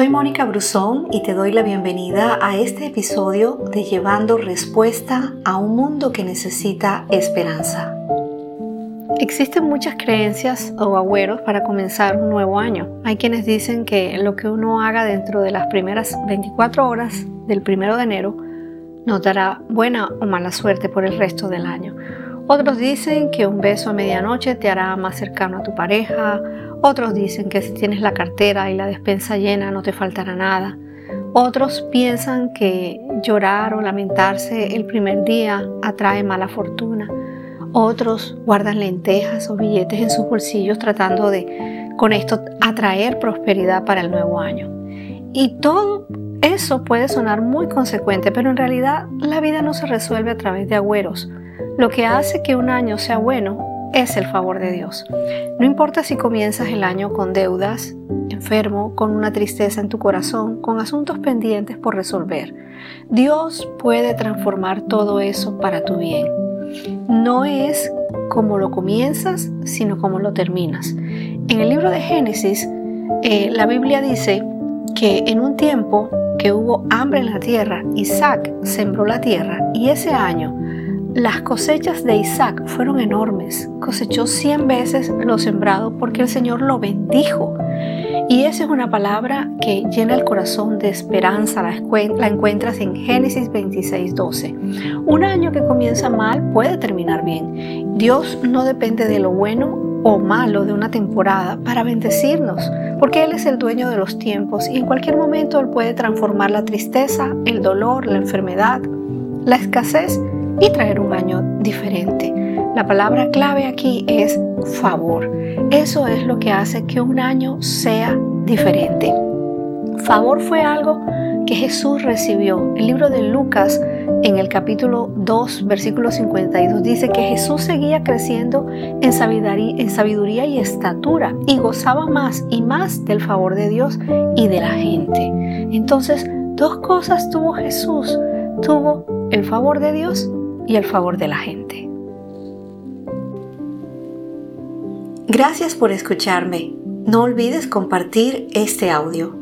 Soy Mónica Brusón y te doy la bienvenida a este episodio de Llevando Respuesta a un mundo que necesita esperanza. Existen muchas creencias o agüeros para comenzar un nuevo año. Hay quienes dicen que lo que uno haga dentro de las primeras 24 horas del primero de enero nos dará buena o mala suerte por el resto del año. Otros dicen que un beso a medianoche te hará más cercano a tu pareja. Otros dicen que si tienes la cartera y la despensa llena no te faltará nada. Otros piensan que llorar o lamentarse el primer día atrae mala fortuna. Otros guardan lentejas o billetes en sus bolsillos tratando de con esto atraer prosperidad para el nuevo año. Y todo eso puede sonar muy consecuente, pero en realidad la vida no se resuelve a través de agüeros lo que hace que un año sea bueno es el favor de Dios. No importa si comienzas el año con deudas, enfermo, con una tristeza en tu corazón, con asuntos pendientes por resolver. Dios puede transformar todo eso para tu bien. No es como lo comienzas, sino como lo terminas. En el libro de Génesis, eh, la Biblia dice que en un tiempo que hubo hambre en la tierra, Isaac sembró la tierra y ese año las cosechas de Isaac fueron enormes. Cosechó cien veces lo sembrado porque el Señor lo bendijo. Y esa es una palabra que llena el corazón de esperanza. La, encuentras en Génesis 26, 12. Un año que comienza mal puede terminar bien. Dios no depende de lo bueno o malo de una temporada para bendecirnos, porque Él es el dueño de los tiempos y en cualquier momento Él puede transformar la tristeza, el dolor, la enfermedad, la escasez y traer un año diferente. La palabra clave aquí es favor. Eso es lo que hace que un año sea diferente. Favor fue algo que Jesús recibió. El libro de Lucas en el capítulo 2, versículo 52 dice que Jesús seguía creciendo en sabiduría, en sabiduría y estatura y gozaba más y más del favor de Dios y de la gente. Entonces, dos cosas tuvo Jesús. Tuvo el favor de Dios y el favor de la gente. Gracias por escucharme. No olvides compartir este audio.